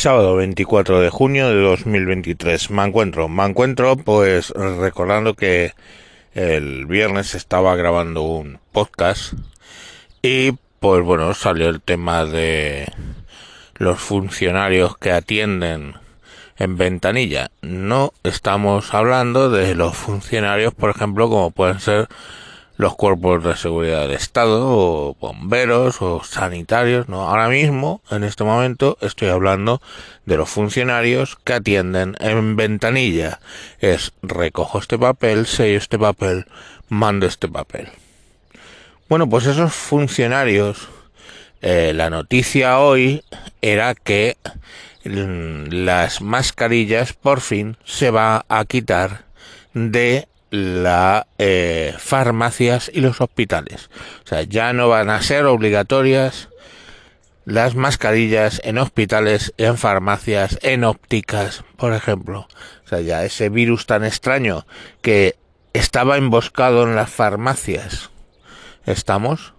Sábado 24 de junio de 2023. Me encuentro, me encuentro pues recordando que el viernes estaba grabando un podcast y pues bueno, salió el tema de los funcionarios que atienden en ventanilla. No estamos hablando de los funcionarios, por ejemplo, como pueden ser los cuerpos de seguridad del Estado, o bomberos, o sanitarios, no. Ahora mismo, en este momento, estoy hablando de los funcionarios que atienden en ventanilla. Es recojo este papel, sello este papel, mando este papel. Bueno, pues esos funcionarios, eh, la noticia hoy era que las mascarillas por fin se va a quitar de las eh, farmacias y los hospitales. O sea, ya no van a ser obligatorias las mascarillas en hospitales, en farmacias, en ópticas, por ejemplo. O sea, ya ese virus tan extraño que estaba emboscado en las farmacias. ¿Estamos?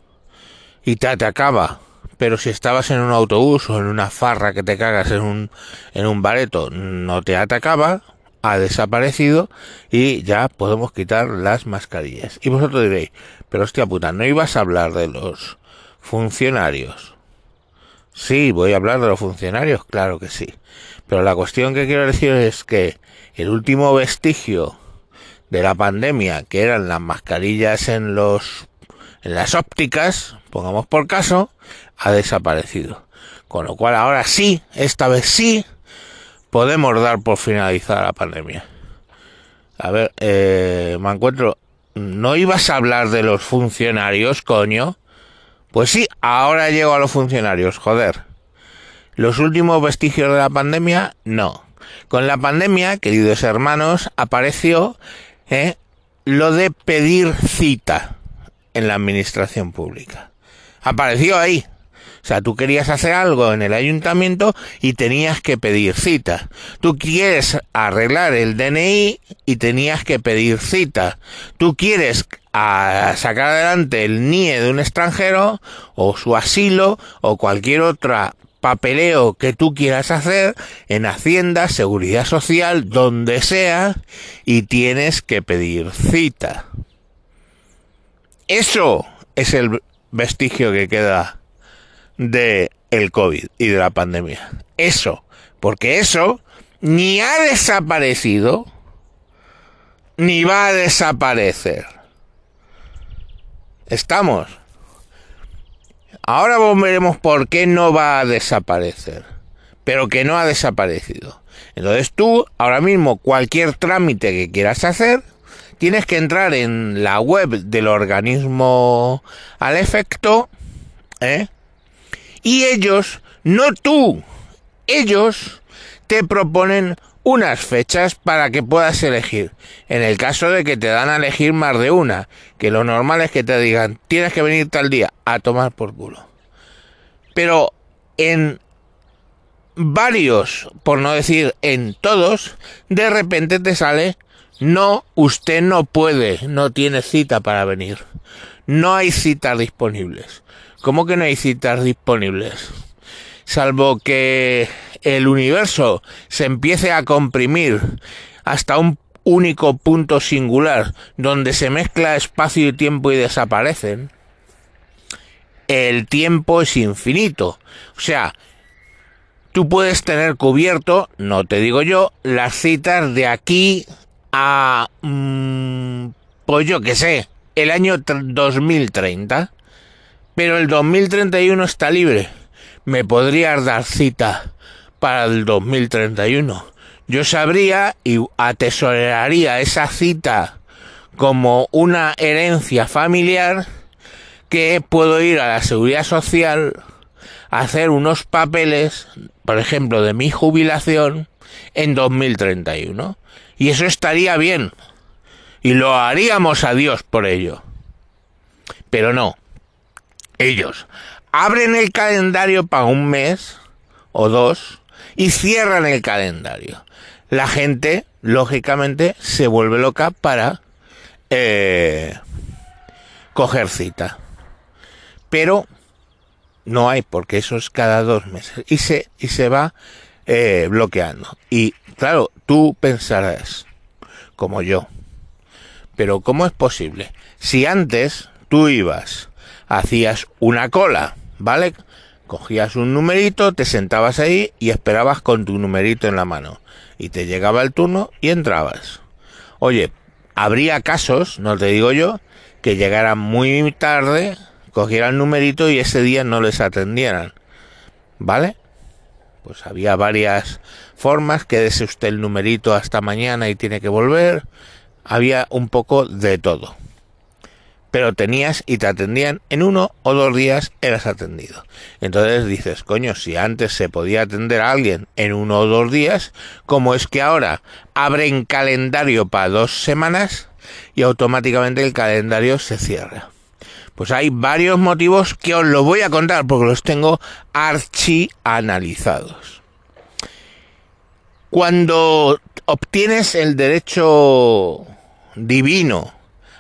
Y te atacaba. Pero si estabas en un autobús o en una farra que te cagas en un, en un bareto, no te atacaba, ha desaparecido y ya podemos quitar las mascarillas. Y vosotros diréis, pero hostia puta, ¿no ibas a hablar de los funcionarios? Sí, voy a hablar de los funcionarios, claro que sí. Pero la cuestión que quiero decir es que el último vestigio de la pandemia, que eran las mascarillas en los en las ópticas, pongamos por caso, ha desaparecido. Con lo cual ahora sí, esta vez sí, podemos dar por finalizada la pandemia. A ver, eh, me encuentro. ¿No ibas a hablar de los funcionarios, coño? Pues sí, ahora llego a los funcionarios, joder. Los últimos vestigios de la pandemia, no. Con la pandemia, queridos hermanos, apareció eh, lo de pedir cita en la administración pública. Apareció ahí. O sea, tú querías hacer algo en el ayuntamiento y tenías que pedir cita. Tú quieres arreglar el DNI y tenías que pedir cita. Tú quieres sacar adelante el NIE de un extranjero o su asilo o cualquier otra papeleo que tú quieras hacer en Hacienda, Seguridad Social, donde sea, y tienes que pedir cita. Eso es el vestigio que queda de el COVID y de la pandemia. Eso, porque eso ni ha desaparecido ni va a desaparecer. Estamos. Ahora veremos por qué no va a desaparecer, pero que no ha desaparecido. Entonces tú, ahora mismo, cualquier trámite que quieras hacer, tienes que entrar en la web del organismo al efecto, ¿eh? Y ellos, no tú, ellos te proponen unas fechas para que puedas elegir. En el caso de que te dan a elegir más de una, que lo normal es que te digan, tienes que venir tal día a tomar por culo. Pero en varios, por no decir en todos, de repente te sale, no, usted no puede, no tiene cita para venir. No hay citas disponibles. ¿Cómo que no hay citas disponibles? Salvo que el universo se empiece a comprimir hasta un único punto singular donde se mezcla espacio y tiempo y desaparecen, el tiempo es infinito. O sea, tú puedes tener cubierto, no te digo yo, las citas de aquí a, mm, pues yo que sé, el año 2030 pero el 2031 está libre. ¿Me podrías dar cita para el 2031? Yo sabría y atesoraría esa cita como una herencia familiar que puedo ir a la seguridad social hacer unos papeles, por ejemplo, de mi jubilación en 2031. Y eso estaría bien. Y lo haríamos a Dios por ello. Pero no ellos abren el calendario para un mes o dos y cierran el calendario. La gente, lógicamente, se vuelve loca para eh, coger cita. Pero no hay, porque eso es cada dos meses. Y se, y se va eh, bloqueando. Y claro, tú pensarás, como yo, pero ¿cómo es posible? Si antes tú ibas, hacías una cola, ¿vale? Cogías un numerito, te sentabas ahí y esperabas con tu numerito en la mano. Y te llegaba el turno y entrabas. Oye, habría casos, no te digo yo, que llegaran muy tarde, cogieran el numerito y ese día no les atendieran. ¿Vale? Pues había varias formas, quédese usted el numerito hasta mañana y tiene que volver. Había un poco de todo pero tenías y te atendían en uno o dos días eras atendido. Entonces dices, coño, si antes se podía atender a alguien en uno o dos días, ¿cómo es que ahora abren calendario para dos semanas y automáticamente el calendario se cierra? Pues hay varios motivos que os lo voy a contar porque los tengo archianalizados. Cuando obtienes el derecho divino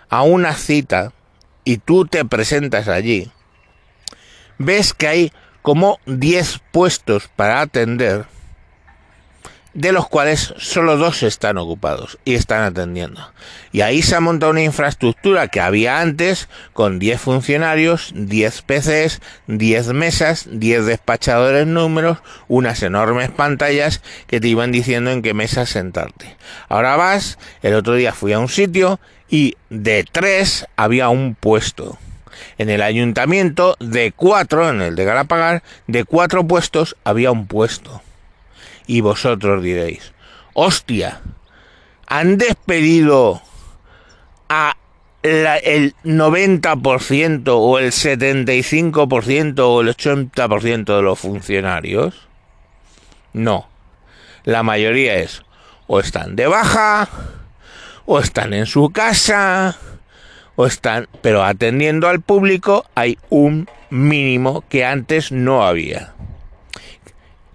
a una cita, y tú te presentas allí, ves que hay como 10 puestos para atender, de los cuales solo dos están ocupados y están atendiendo. Y ahí se ha montado una infraestructura que había antes con 10 funcionarios, 10 PCs, 10 mesas, 10 despachadores números, unas enormes pantallas que te iban diciendo en qué mesa sentarte. Ahora vas, el otro día fui a un sitio y de tres había un puesto. En el ayuntamiento, de cuatro, en el de Galapagar, de cuatro puestos había un puesto. Y vosotros diréis, hostia, han despedido a el 90% o el 75% o el 80% de los funcionarios. No, la mayoría es o están de baja, o están en su casa, o están, pero atendiendo al público hay un mínimo que antes no había.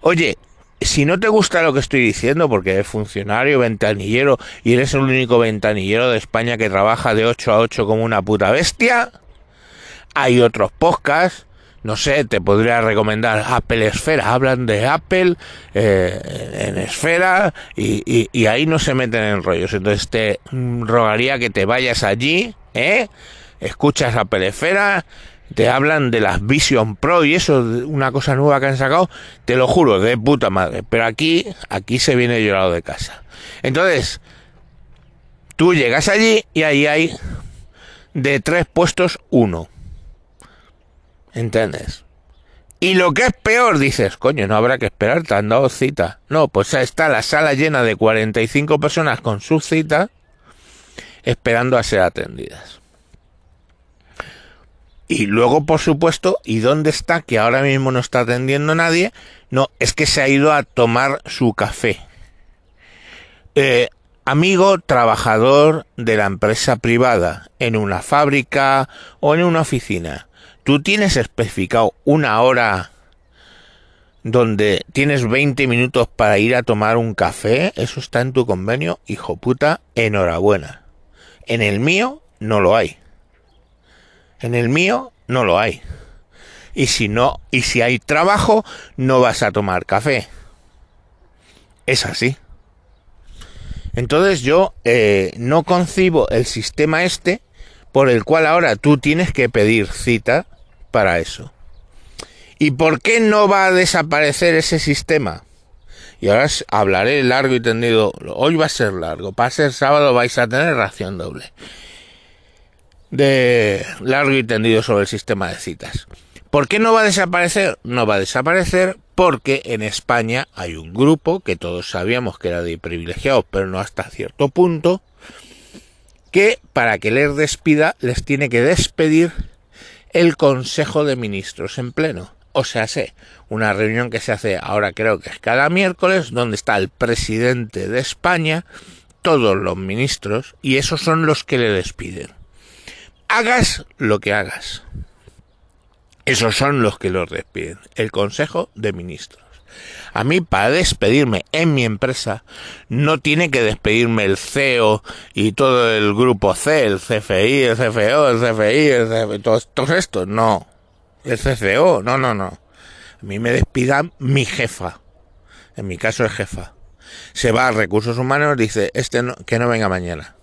Oye, si no te gusta lo que estoy diciendo, porque eres funcionario, ventanillero, y eres el único ventanillero de España que trabaja de 8 a 8 como una puta bestia, hay otros podcasts no sé, te podría recomendar Apple Esfera, hablan de Apple eh, en Esfera y, ahí no se meten en rollos. Entonces te rogaría que te vayas allí, ¿eh? escuchas Apple Esfera, te hablan de las Vision Pro y eso, una cosa nueva que han sacado, te lo juro, de puta madre. Pero aquí, aquí se viene llorado de casa. Entonces, tú llegas allí y ahí hay de tres puestos uno ¿Entiendes? Y lo que es peor, dices, coño, no habrá que esperar, te han dado cita. No, pues está la sala llena de 45 personas con su cita esperando a ser atendidas. Y luego, por supuesto, ¿y dónde está? Que ahora mismo no está atendiendo nadie. No, es que se ha ido a tomar su café. Eh, amigo trabajador de la empresa privada, en una fábrica o en una oficina tú tienes especificado una hora donde tienes 20 minutos para ir a tomar un café, eso está en tu convenio, hijo puta, enhorabuena. En el mío no lo hay. En el mío no lo hay. Y si no, y si hay trabajo, no vas a tomar café. Es así. Entonces yo eh, no concibo el sistema este por el cual ahora tú tienes que pedir cita para eso. ¿Y por qué no va a desaparecer ese sistema? Y ahora hablaré largo y tendido. Hoy va a ser largo. Para ser sábado vais a tener ración doble. De largo y tendido sobre el sistema de citas. ¿Por qué no va a desaparecer? No va a desaparecer porque en España hay un grupo que todos sabíamos que era de privilegiados, pero no hasta cierto punto, que para que les despida les tiene que despedir el Consejo de Ministros en pleno. O sea, sé, una reunión que se hace ahora creo que es cada miércoles, donde está el presidente de España, todos los ministros, y esos son los que le despiden. Hagas lo que hagas. Esos son los que los despiden. El Consejo de Ministros. A mí, para despedirme en mi empresa, no tiene que despedirme el CEO y todo el grupo C, el CFI, el CFO, el CFI, el todos, estos. No. El CCO, no, no, no. A mí me despida mi jefa. en mi caso es jefa, se va a recursos humanos, dice, este que no venga mañana.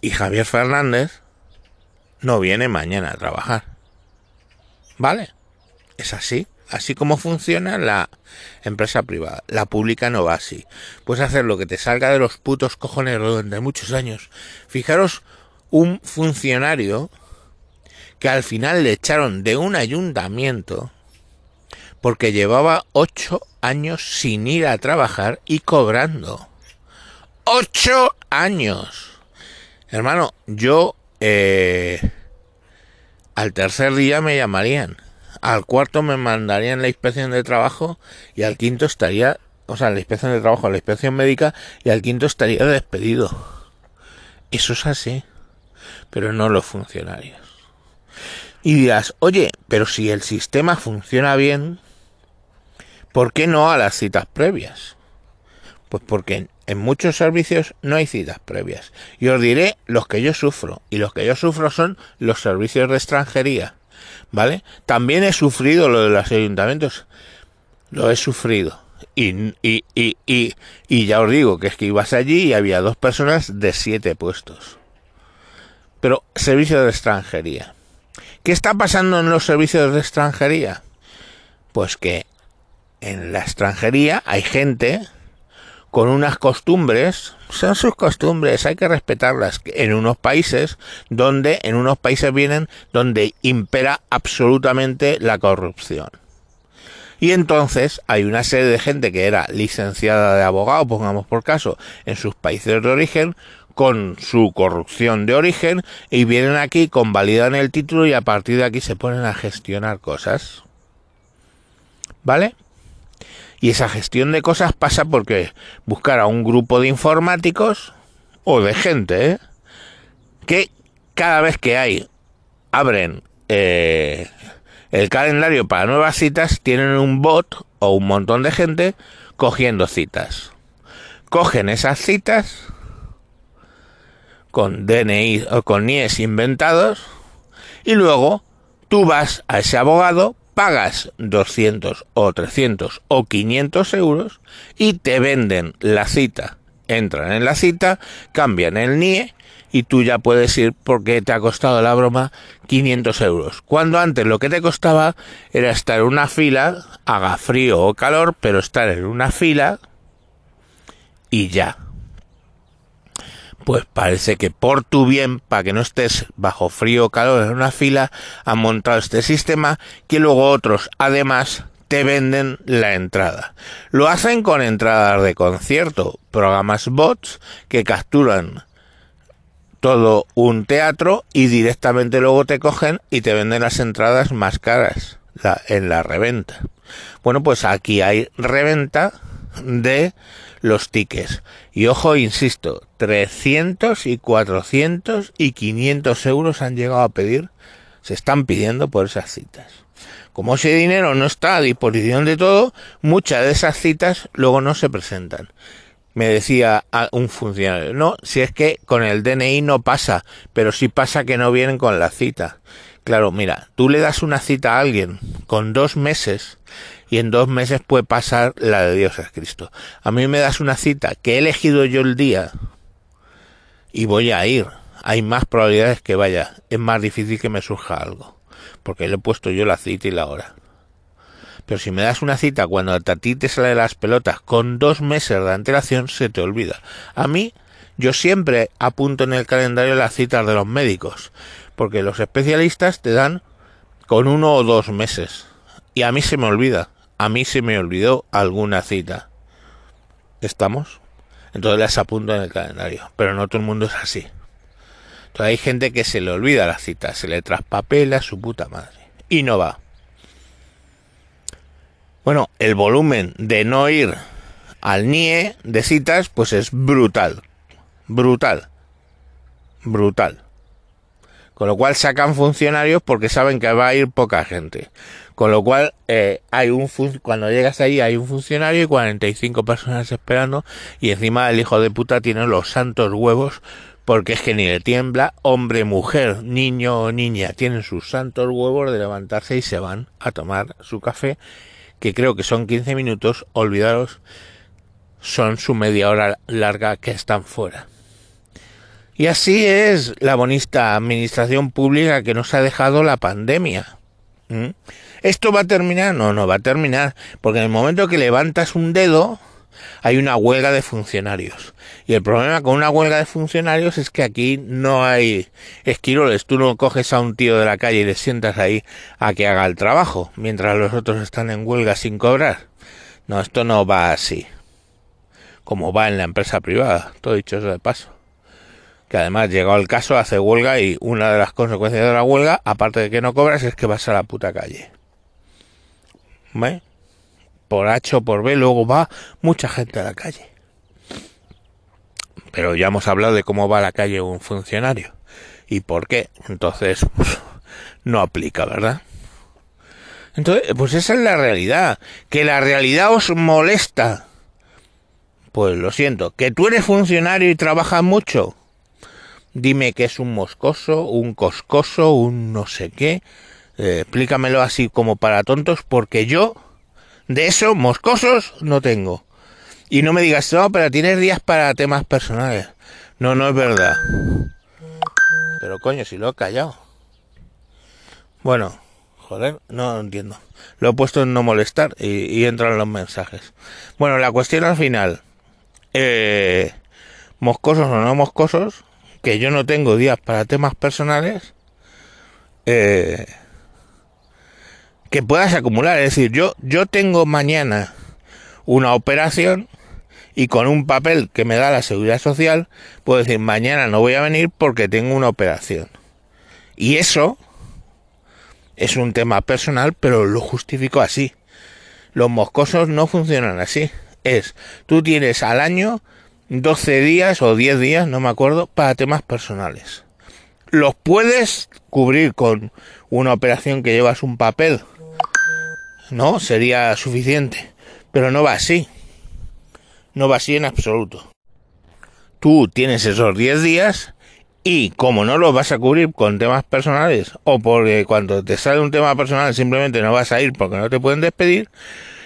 Y Javier Fernández no viene mañana a trabajar. ¿Vale? Es así. Así como funciona la empresa privada. La pública no va así. Puedes hacer lo que te salga de los putos cojones durante muchos años. Fijaros, un funcionario que al final le echaron de un ayuntamiento porque llevaba ocho años sin ir a trabajar y cobrando. ¡Ocho años! Hermano, yo eh, al tercer día me llamarían, al cuarto me mandarían la inspección de trabajo y al quinto estaría, o sea, la inspección de trabajo, la inspección médica y al quinto estaría despedido. Eso es así, pero no los funcionarios. Y dirás, oye, pero si el sistema funciona bien, ¿Por qué no a las citas previas? Pues porque en muchos servicios no hay citas previas. Y os diré los que yo sufro. Y los que yo sufro son los servicios de extranjería. ¿Vale? También he sufrido lo de los ayuntamientos. Lo he sufrido. Y, y, y, y, y ya os digo que es que ibas allí y había dos personas de siete puestos. Pero servicio de extranjería. ¿Qué está pasando en los servicios de extranjería? Pues que en la extranjería hay gente con unas costumbres, son sus costumbres, hay que respetarlas. En unos países donde, en unos países vienen donde impera absolutamente la corrupción. Y entonces hay una serie de gente que era licenciada de abogado, pongamos por caso, en sus países de origen, con su corrupción de origen, y vienen aquí, convalidan el título y a partir de aquí se ponen a gestionar cosas. ¿Vale? Y esa gestión de cosas pasa porque buscar a un grupo de informáticos o de gente ¿eh? que cada vez que hay abren eh, el calendario para nuevas citas tienen un bot o un montón de gente cogiendo citas. Cogen esas citas con DNI o con NIES inventados y luego tú vas a ese abogado pagas 200 o 300 o 500 euros y te venden la cita. Entran en la cita, cambian el NIE y tú ya puedes ir porque te ha costado la broma 500 euros. Cuando antes lo que te costaba era estar en una fila, haga frío o calor, pero estar en una fila y ya pues parece que por tu bien, para que no estés bajo frío o calor en una fila, han montado este sistema que luego otros además te venden la entrada. Lo hacen con entradas de concierto, programas bots que capturan todo un teatro y directamente luego te cogen y te venden las entradas más caras en la reventa. Bueno, pues aquí hay reventa de los tickets. Y ojo, insisto, 300 y 400 y 500 euros han llegado a pedir, se están pidiendo por esas citas. Como ese dinero no está a disposición de todo, muchas de esas citas luego no se presentan. Me decía un funcionario, no, si es que con el DNI no pasa, pero sí pasa que no vienen con la cita. Claro, mira, tú le das una cita a alguien con dos meses y en dos meses puede pasar la de Dios es Cristo. A mí me das una cita que he elegido yo el día y voy a ir. Hay más probabilidades que vaya. Es más difícil que me surja algo. Porque le he puesto yo la cita y la hora. Pero si me das una cita cuando a ti te sale las pelotas con dos meses de antelación, se te olvida. A mí, yo siempre apunto en el calendario las citas de los médicos. Porque los especialistas te dan con uno o dos meses. Y a mí se me olvida a mí se me olvidó alguna cita. ¿Estamos? Entonces las apunto en el calendario, pero no todo el mundo es así. Entonces hay gente que se le olvida la cita, se le traspapela su puta madre y no va. Bueno, el volumen de no ir al NIE de citas pues es brutal. Brutal. Brutal. Con lo cual sacan funcionarios porque saben que va a ir poca gente. Con lo cual, eh, hay un cuando llegas ahí hay un funcionario y 45 personas esperando y encima el hijo de puta tiene los santos huevos porque es que ni le tiembla, hombre, mujer, niño o niña, tienen sus santos huevos de levantarse y se van a tomar su café que creo que son 15 minutos, olvidaros, son su media hora larga que están fuera. Y así es la bonita administración pública que nos ha dejado la pandemia. ¿Esto va a terminar? No, no va a terminar, porque en el momento que levantas un dedo, hay una huelga de funcionarios. Y el problema con una huelga de funcionarios es que aquí no hay esquiroles. Tú no coges a un tío de la calle y le sientas ahí a que haga el trabajo, mientras los otros están en huelga sin cobrar. No, esto no va así. Como va en la empresa privada, todo dicho eso de paso. Que además llegado el caso, hace huelga y una de las consecuencias de la huelga, aparte de que no cobras, es que vas a la puta calle. Por H o por B, luego va mucha gente a la calle. Pero ya hemos hablado de cómo va a la calle un funcionario y por qué. Entonces, pues, no aplica, ¿verdad? Entonces, pues esa es la realidad. Que la realidad os molesta. Pues lo siento. Que tú eres funcionario y trabajas mucho. Dime que es un moscoso, un coscoso, un no sé qué. Eh, explícamelo así como para tontos, porque yo de eso, moscosos, no tengo. Y no me digas, no, pero tienes días para temas personales. No, no es verdad. Pero coño, si lo he callado. Bueno, joder, no entiendo. Lo he puesto en no molestar y, entran los mensajes. Bueno, la cuestión al final. Eh, moscosos o no moscosos, que yo no tengo días para temas personales. Eh, que puedas acumular. Es decir, yo, yo tengo mañana una operación y con un papel que me da la seguridad social puedo decir mañana no voy a venir porque tengo una operación. Y eso es un tema personal, pero lo justifico así. Los moscosos no funcionan así. Es, tú tienes al año 12 días o 10 días, no me acuerdo, para temas personales. Los puedes cubrir con una operación que llevas un papel no sería suficiente. Pero no va así. No va así en absoluto. Tú tienes esos 10 días y como no los vas a cubrir con temas personales o porque cuando te sale un tema personal simplemente no vas a ir porque no te pueden despedir,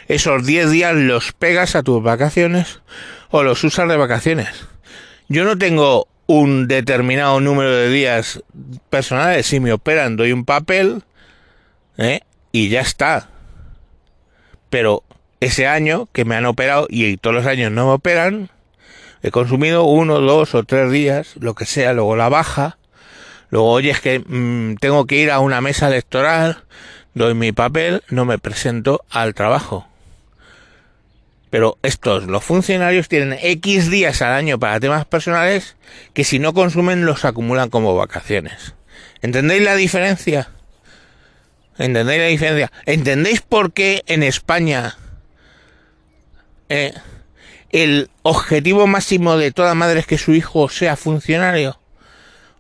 esos 10 días los pegas a tus vacaciones o los usas de vacaciones. Yo no tengo un determinado número de días personales. Si me operan, doy un papel ¿eh? y ya está pero ese año que me han operado y todos los años no me operan, he consumido uno, dos o tres días, lo que sea, luego la baja, luego oye es que mm, tengo que ir a una mesa electoral, doy mi papel, no me presento al trabajo. Pero estos, los funcionarios tienen X días al año para temas personales que si no consumen los acumulan como vacaciones. ¿Entendéis la diferencia? ¿Entendéis la diferencia? ¿Entendéis por qué en España eh, el objetivo máximo de toda madre es que su hijo sea funcionario?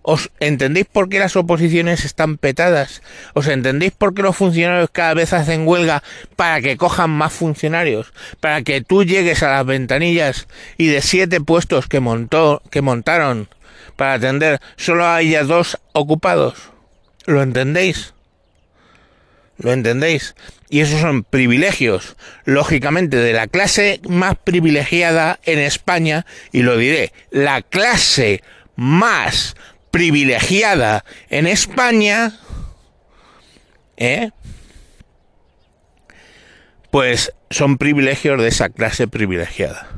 ¿Os entendéis por qué las oposiciones están petadas? ¿Os entendéis por qué los funcionarios cada vez hacen huelga para que cojan más funcionarios? Para que tú llegues a las ventanillas y de siete puestos que montó, que montaron para atender, solo haya dos ocupados. ¿Lo entendéis? ¿Lo entendéis? Y esos son privilegios, lógicamente, de la clase más privilegiada en España, y lo diré, la clase más privilegiada en España, ¿eh? Pues son privilegios de esa clase privilegiada.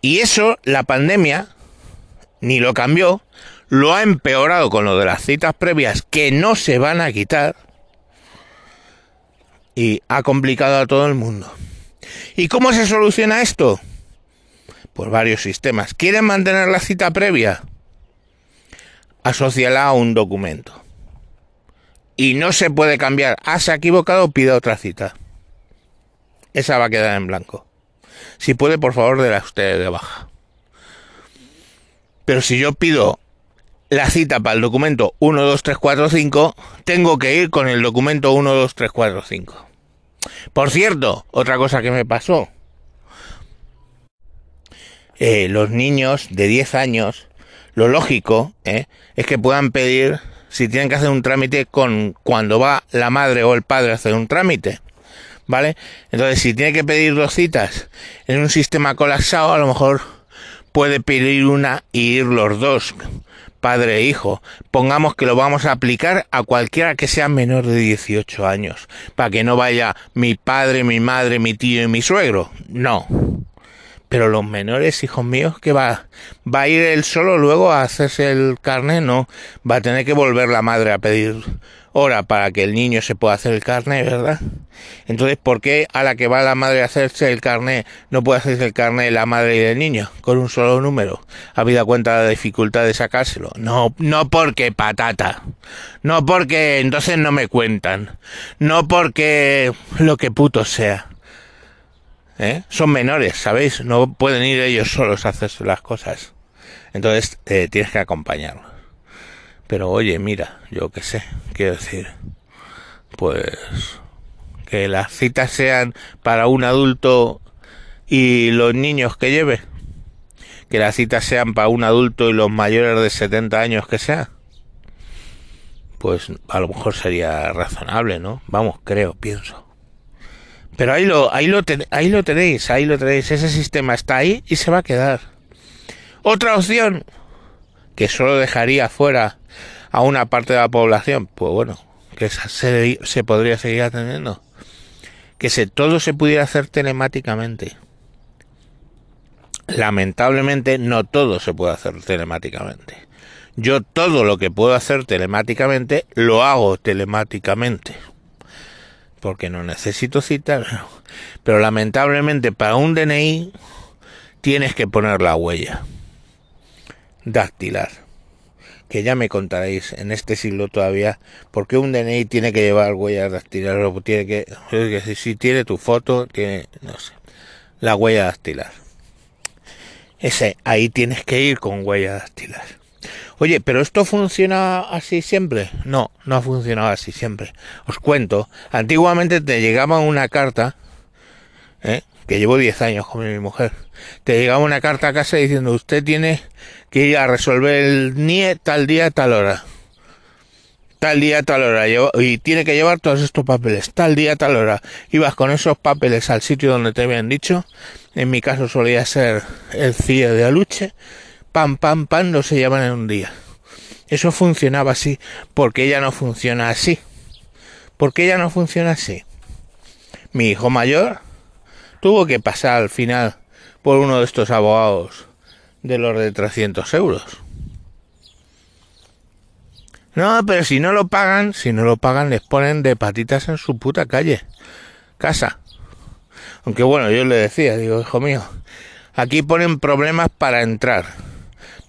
Y eso, la pandemia, ni lo cambió, lo ha empeorado con lo de las citas previas que no se van a quitar y ha complicado a todo el mundo. ¿Y cómo se soluciona esto? Pues varios sistemas. ¿Quieren mantener la cita previa? Asociala a un documento. Y no se puede cambiar. Ah, se ha equivocado, pida otra cita. Esa va a quedar en blanco. Si puede, por favor, de la usted de baja. Pero si yo pido la cita para el documento 12345, tengo que ir con el documento 12345. Por cierto, otra cosa que me pasó. Eh, los niños de 10 años, lo lógico eh, es que puedan pedir si tienen que hacer un trámite con cuando va la madre o el padre a hacer un trámite. ¿Vale? Entonces, si tiene que pedir dos citas en un sistema colapsado, a lo mejor puede pedir una y ir los dos, padre e hijo. Pongamos que lo vamos a aplicar a cualquiera que sea menor de 18 años, para que no vaya mi padre, mi madre, mi tío y mi suegro. No. Pero los menores, hijos míos, que va, va a ir él solo luego a hacerse el carnet, no, va a tener que volver la madre a pedir hora para que el niño se pueda hacer el carnet, ¿verdad? Entonces, ¿por qué a la que va la madre a hacerse el carnet no puede hacerse el carnet la madre y el niño con un solo número? Habida cuenta de la dificultad de sacárselo. No, no porque patata. No porque entonces no me cuentan. No porque lo que puto sea. ¿Eh? Son menores, ¿sabéis? No pueden ir ellos solos a hacerse las cosas. Entonces eh, tienes que acompañarlos. Pero oye, mira, yo qué sé, quiero decir, pues que las citas sean para un adulto y los niños que lleve. Que las citas sean para un adulto y los mayores de 70 años que sea. Pues a lo mejor sería razonable, ¿no? Vamos, creo, pienso. Pero ahí lo, ahí lo, ahí lo tenéis, ahí lo tenéis. Ese sistema está ahí y se va a quedar. Otra opción que solo dejaría fuera a una parte de la población, pues bueno, que se, se podría seguir atendiendo. Que se, todo se pudiera hacer telemáticamente. Lamentablemente no todo se puede hacer telemáticamente. Yo todo lo que puedo hacer telemáticamente lo hago telemáticamente porque no necesito citar, pero lamentablemente para un DNI tienes que poner la huella dactilar. Que ya me contaréis en este siglo todavía por qué un DNI tiene que llevar huella dactilar o tiene que, si tiene tu foto, tiene, no sé, la huella dactilar. Ese, ahí tienes que ir con huella dactilar. Oye, pero esto funciona así siempre. No, no ha funcionado así siempre. Os cuento, antiguamente te llegaba una carta, ¿eh? que llevo 10 años con mi mujer, te llegaba una carta a casa diciendo usted tiene que ir a resolver el NIE tal día, tal hora. Tal día, tal hora. Y tiene que llevar todos estos papeles. Tal día, tal hora. Ibas con esos papeles al sitio donde te habían dicho. En mi caso solía ser el CIE de Aluche pam, pam, pam, no se llevan en un día. Eso funcionaba así, porque ella no funciona así. porque ella no funciona así? Mi hijo mayor tuvo que pasar al final por uno de estos abogados de los de 300 euros. No, pero si no lo pagan, si no lo pagan, les ponen de patitas en su puta calle, casa. Aunque bueno, yo le decía, digo, hijo mío, aquí ponen problemas para entrar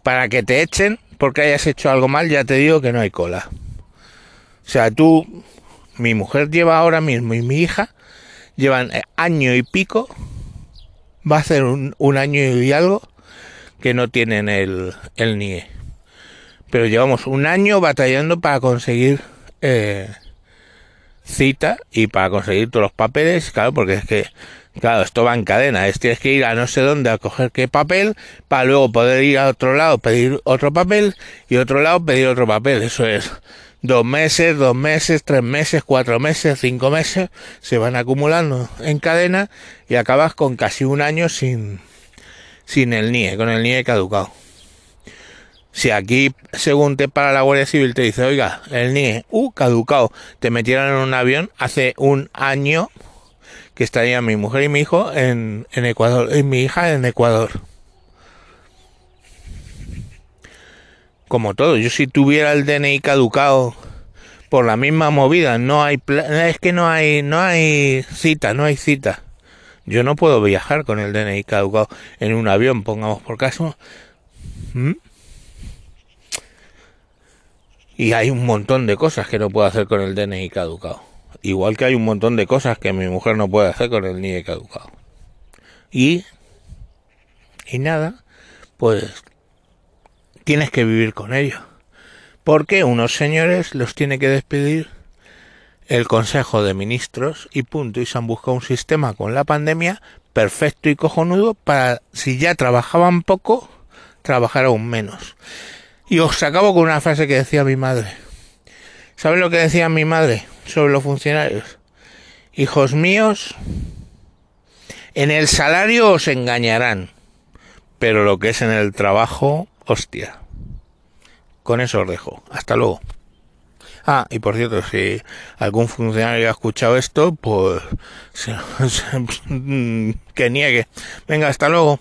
para que te echen porque hayas hecho algo mal, ya te digo que no hay cola. O sea, tú, mi mujer lleva ahora mismo y mi hija llevan eh, año y pico, va a ser un, año y algo que no tienen el, el NIE. Pero llevamos un año batallando para conseguir eh, cita y para conseguir todos los papeles, claro, porque es que Claro, esto va en cadena, es tienes que ir a no sé dónde a coger qué papel para luego poder ir a otro lado pedir otro papel y otro lado pedir otro papel. Eso es dos meses, dos meses, tres meses, cuatro meses, cinco meses, se van acumulando en cadena y acabas con casi un año sin, sin el NIE, con el NIE caducado. Si aquí, según te para la Guardia Civil, te dice, oiga, el NIE, uh, caducado, te metieron en un avión hace un año, que estarían mi mujer y mi hijo en, en Ecuador, y mi hija en Ecuador. Como todo, yo si tuviera el DNI caducado por la misma movida, no hay es que no hay no hay cita, no hay cita. Yo no puedo viajar con el DNI caducado en un avión, pongamos por caso. ¿Mm? Y hay un montón de cosas que no puedo hacer con el DNI caducado. Igual que hay un montón de cosas que mi mujer no puede hacer con el NIE caducado. Y, y nada, pues tienes que vivir con ello. Porque unos señores los tiene que despedir el Consejo de Ministros y punto. Y se han buscado un sistema con la pandemia perfecto y cojonudo para, si ya trabajaban poco, trabajar aún menos. Y os acabo con una frase que decía mi madre. ¿Sabes lo que decía mi madre? Sobre los funcionarios. hijos míos, en el salario os engañarán, pero lo que es en el trabajo, hostia. Con eso os dejo. Hasta luego. Ah, y por cierto, si algún funcionario ha escuchado esto, pues que niegue. Venga, hasta luego.